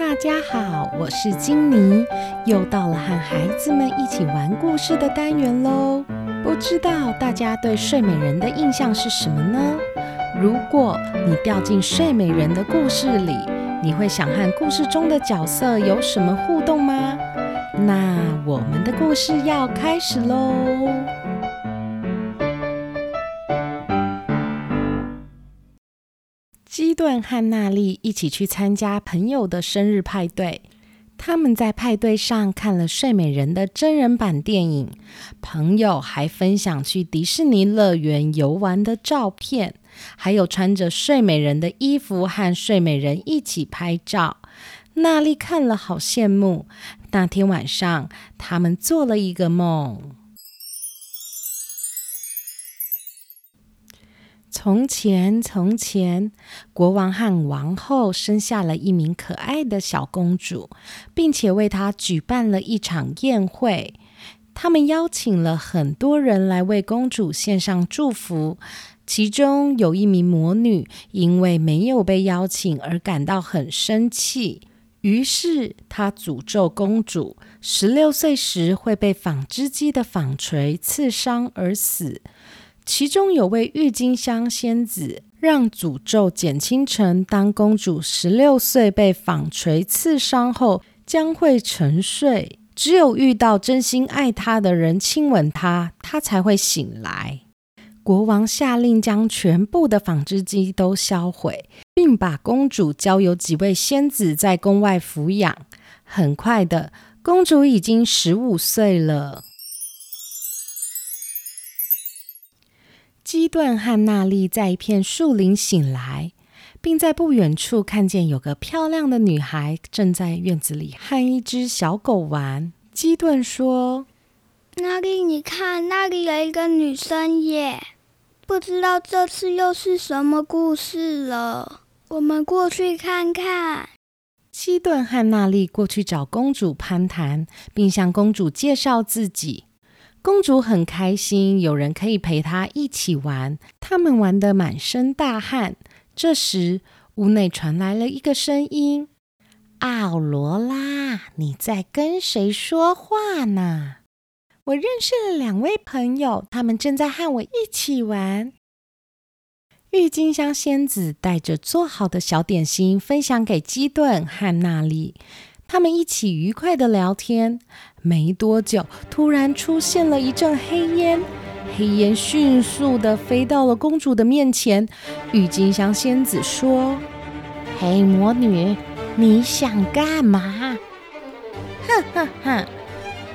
大家好，我是金妮，又到了和孩子们一起玩故事的单元喽。不知道大家对睡美人的印象是什么呢？如果你掉进睡美人的故事里，你会想和故事中的角色有什么互动吗？那我们的故事要开始喽。顿和娜丽一起去参加朋友的生日派对。他们在派对上看了《睡美人》的真人版电影，朋友还分享去迪士尼乐园游玩的照片，还有穿着睡美人的衣服和睡美人一起拍照。娜丽看了好羡慕。那天晚上，他们做了一个梦。从前，从前，国王和王后生下了一名可爱的小公主，并且为她举办了一场宴会。他们邀请了很多人来为公主献上祝福。其中有一名魔女，因为没有被邀请而感到很生气，于是她诅咒公主十六岁时会被纺织机的纺锤刺伤而死。其中有位郁金香仙子，让诅咒减轻成：当公主十六岁被纺锤刺伤后，将会沉睡。只有遇到真心爱她的人亲吻她，她才会醒来。国王下令将全部的纺织机都销毁，并把公主交由几位仙子在宫外抚养。很快的，公主已经十五岁了。基顿和娜丽在一片树林醒来，并在不远处看见有个漂亮的女孩正在院子里和一只小狗玩。基顿说：“娜丽，你看，那里有一个女生耶，不知道这次又是什么故事了。我们过去看看。”基顿和娜丽过去找公主攀谈，并向公主介绍自己。公主很开心，有人可以陪她一起玩。他们玩得满身大汗。这时，屋内传来了一个声音：“奥罗拉，你在跟谁说话呢？”我认识了两位朋友，他们正在和我一起玩。郁金香仙子带着做好的小点心分享给基顿和娜丽。他们一起愉快的聊天，没多久，突然出现了一阵黑烟，黑烟迅速的飞到了公主的面前。郁金香仙子说：“黑魔女，你想干嘛？”“哼哼哼，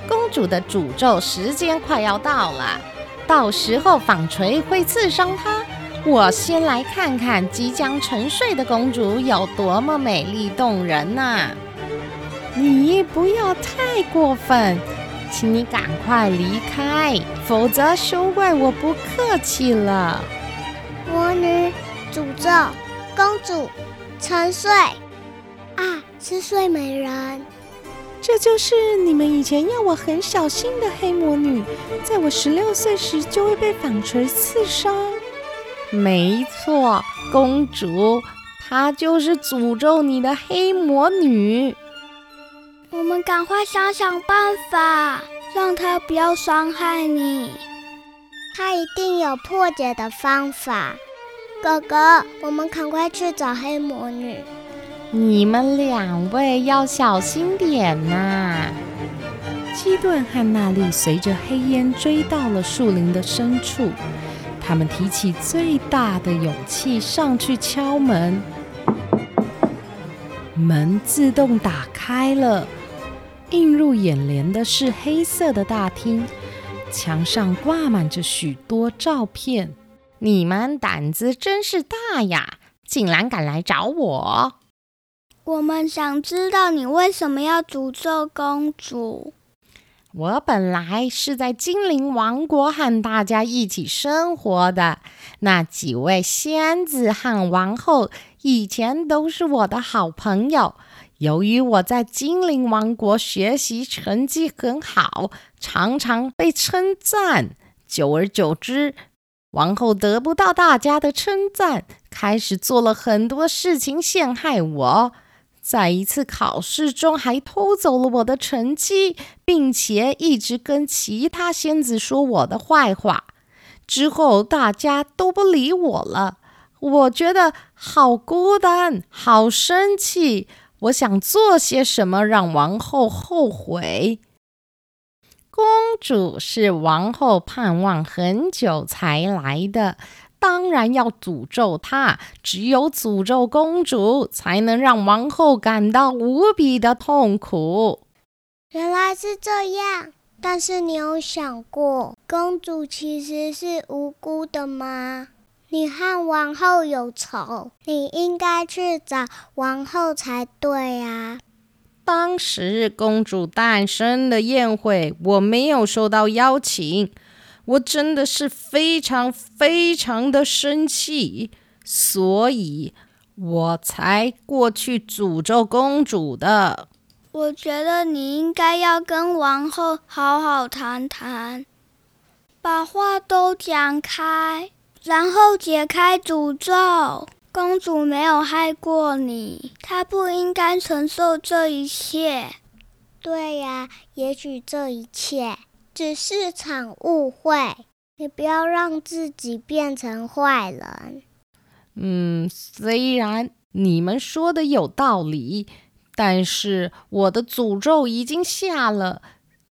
公主的诅咒时间快要到了，到时候纺锤会刺伤她。我先来看看即将沉睡的公主有多么美丽动人呐！”你不要太过分，请你赶快离开，否则休怪我不客气了。魔女诅咒公主沉睡啊，是睡美人。这就是你们以前要我很小心的黑魔女，在我十六岁时就会被纺锤刺伤。没错，公主，她就是诅咒你的黑魔女。我们赶快想想办法，让他不要伤害你。他一定有破解的方法。哥哥，我们赶快去找黑魔女。你们两位要小心点呐！基顿和娜丽随着黑烟追到了树林的深处，他们提起最大的勇气上去敲门，门自动打开了。映入眼帘的是黑色的大厅，墙上挂满着许多照片。你们胆子真是大呀，竟然敢来找我！我们想知道你为什么要诅咒公主。我本来是在精灵王国和大家一起生活的，那几位仙子和王后以前都是我的好朋友。由于我在精灵王国学习成绩很好，常常被称赞。久而久之，王后得不到大家的称赞，开始做了很多事情陷害我。在一次考试中还偷走了我的成绩，并且一直跟其他仙子说我的坏话。之后大家都不理我了，我觉得好孤单，好生气。我想做些什么让王后后悔。公主是王后盼望很久才来的。当然要诅咒她，只有诅咒公主，才能让王后感到无比的痛苦。原来是这样，但是你有想过，公主其实是无辜的吗？你和王后有仇，你应该去找王后才对呀。当时公主诞生的宴会，我没有收到邀请。我真的是非常非常的生气，所以我才过去诅咒公主的。我觉得你应该要跟王后好好谈谈，把话都讲开，然后解开诅咒。公主没有害过你，她不应该承受这一切。对呀，也许这一切。只是场误会，你不要让自己变成坏人。嗯，虽然你们说的有道理，但是我的诅咒已经下了，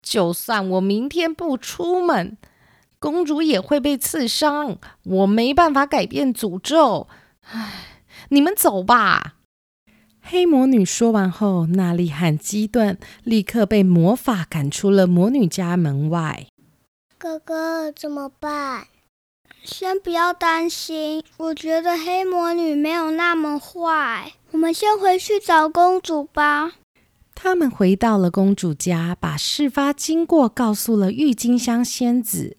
就算我明天不出门，公主也会被刺伤。我没办法改变诅咒。唉，你们走吧。黑魔女说完后，娜丽和基顿立刻被魔法赶出了魔女家门外。哥哥怎么办？先不要担心，我觉得黑魔女没有那么坏。我们先回去找公主吧。他们回到了公主家，把事发经过告诉了郁金香仙子。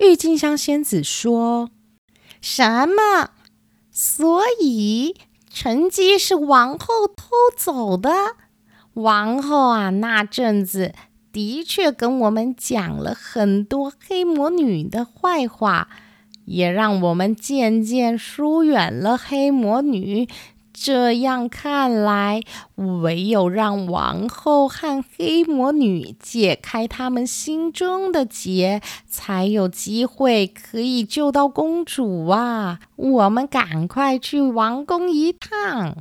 郁金香仙子说：“什么？所以？”成绩是王后偷走的。王后啊，那阵子的确跟我们讲了很多黑魔女的坏话，也让我们渐渐疏远了黑魔女。这样看来，唯有让王后和黑魔女解开他们心中的结，才有机会可以救到公主啊！我们赶快去王宫一趟。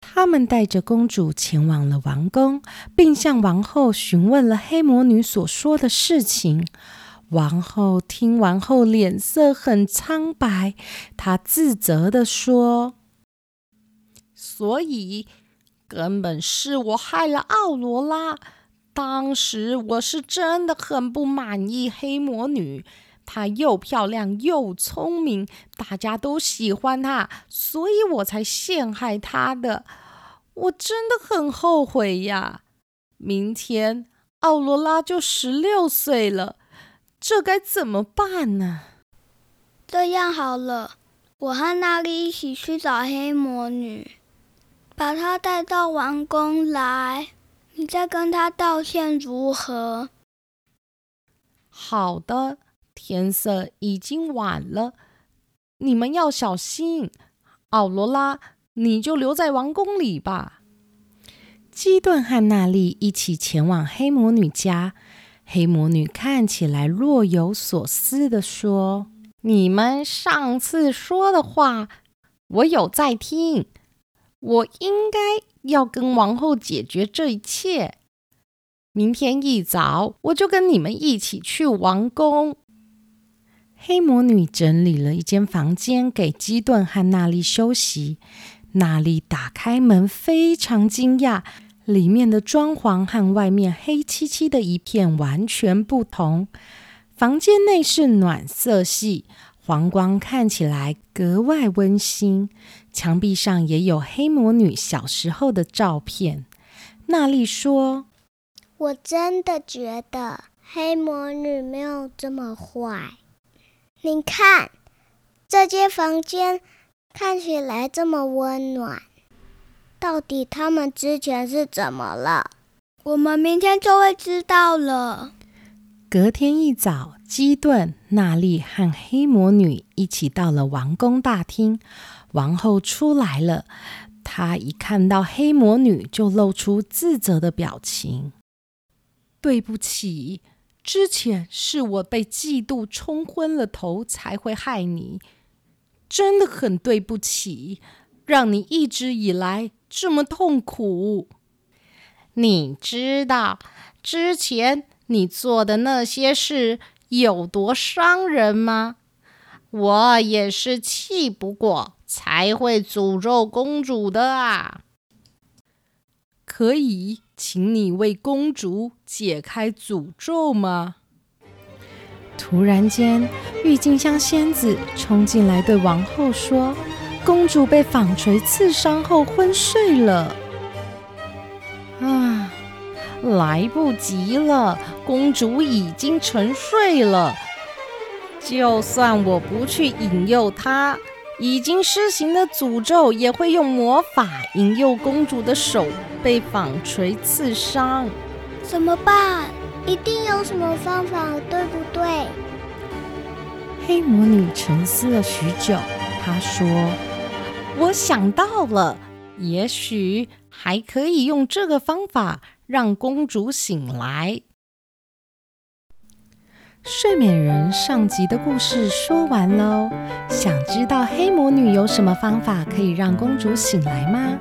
他们带着公主前往了王宫，并向王后询问了黑魔女所说的事情。王后听完后，脸色很苍白，她自责地说。所以根本是我害了奥罗拉。当时我是真的很不满意黑魔女，她又漂亮又聪明，大家都喜欢她，所以我才陷害她的。我真的很后悔呀！明天奥罗拉就十六岁了，这该怎么办呢？这样好了，我和娜丽一起去找黑魔女。把他带到王宫来，你再跟他道歉如何？好的，天色已经晚了，你们要小心。奥罗拉，你就留在王宫里吧。基顿和娜丽一起前往黑魔女家。黑魔女看起来若有所思的说：“你们上次说的话，我有在听。”我应该要跟王后解决这一切。明天一早，我就跟你们一起去王宫。黑魔女整理了一间房间给基顿和娜丽休息。娜丽打开门，非常惊讶，里面的装潢和外面黑漆漆的一片完全不同。房间内是暖色系。黄光看起来格外温馨，墙壁上也有黑魔女小时候的照片。娜丽说：“我真的觉得黑魔女没有这么坏。你看，这间房间看起来这么温暖，到底他们之前是怎么了？我们明天就会知道了。”隔天一早，基顿、娜丽和黑魔女一起到了王宫大厅。王后出来了，她一看到黑魔女，就露出自责的表情。对不起，之前是我被嫉妒冲昏了头，才会害你。真的很对不起，让你一直以来这么痛苦。你知道之前你做的那些事有多伤人吗？我也是气不过才会诅咒公主的啊！可以，请你为公主解开诅咒吗？突然间，郁金香仙子冲进来，对王后说：“公主被纺锤刺伤后昏睡了。”啊，来不及了，公主已经沉睡了。就算我不去引诱她，已经施行的诅咒也会用魔法引诱公主的手被纺锤刺伤。怎么办？一定有什么方法，对不对？黑魔女沉思了许久，她说：“我想到了，也许还可以用这个方法让公主醒来。”睡美人上集的故事说完喽。想知道黑魔女有什么方法可以让公主醒来吗？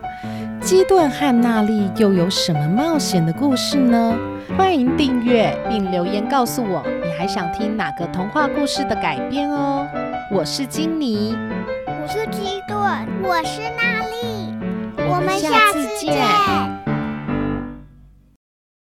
基顿和娜丽又有什么冒险的故事呢？欢迎订阅并留言告诉我，你还想听哪个童话故事的改编哦？我是金妮，我是基顿，我是娜丽，我们下次见。